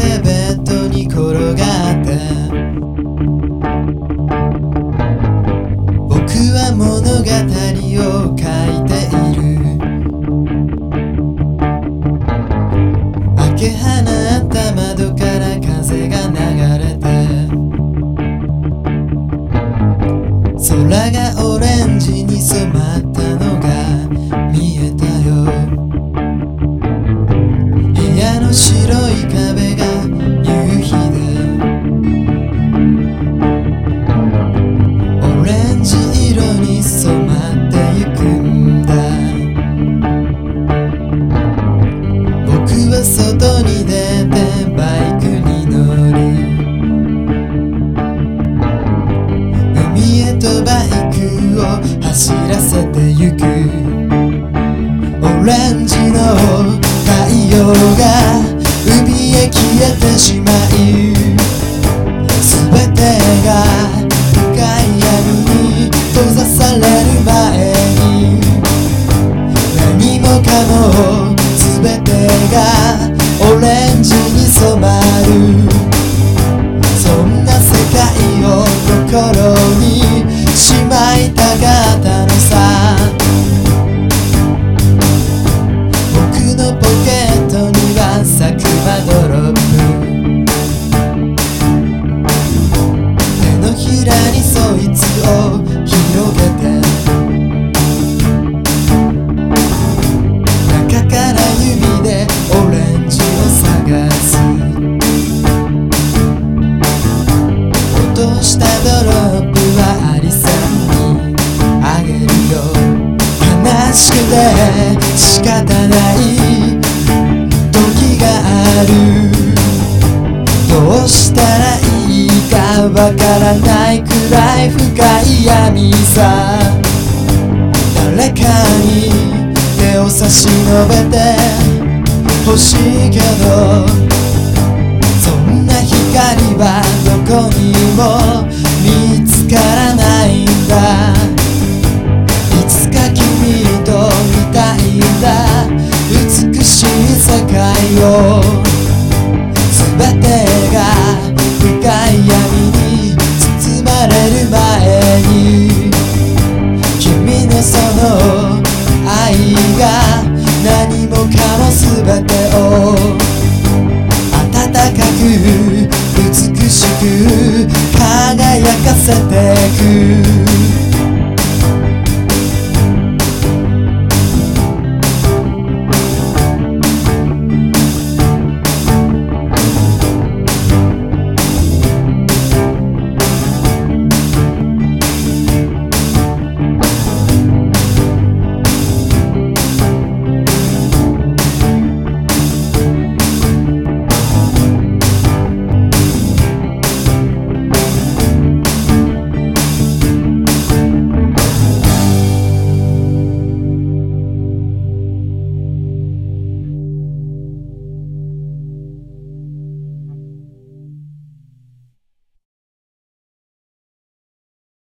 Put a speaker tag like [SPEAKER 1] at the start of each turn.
[SPEAKER 1] でベッドに転がって。僕は物語を書いている走らせてゆく。オレンジの太陽が海へ消えてしまい。全てが深い闇に閉ざされる前に。何もかもとしたドロップはアリさにあげるよ。悲しくて仕方ない時があるどうしたらいいかわからないくらい深い闇さ誰かに手を差し伸べて欲しいけどそんな光はこにも見つからないんだ。いつか君と見たいんだ。美しい世界を。全てが深い闇に包まれる前に。君のその愛が何もかも全てを。温かくせてく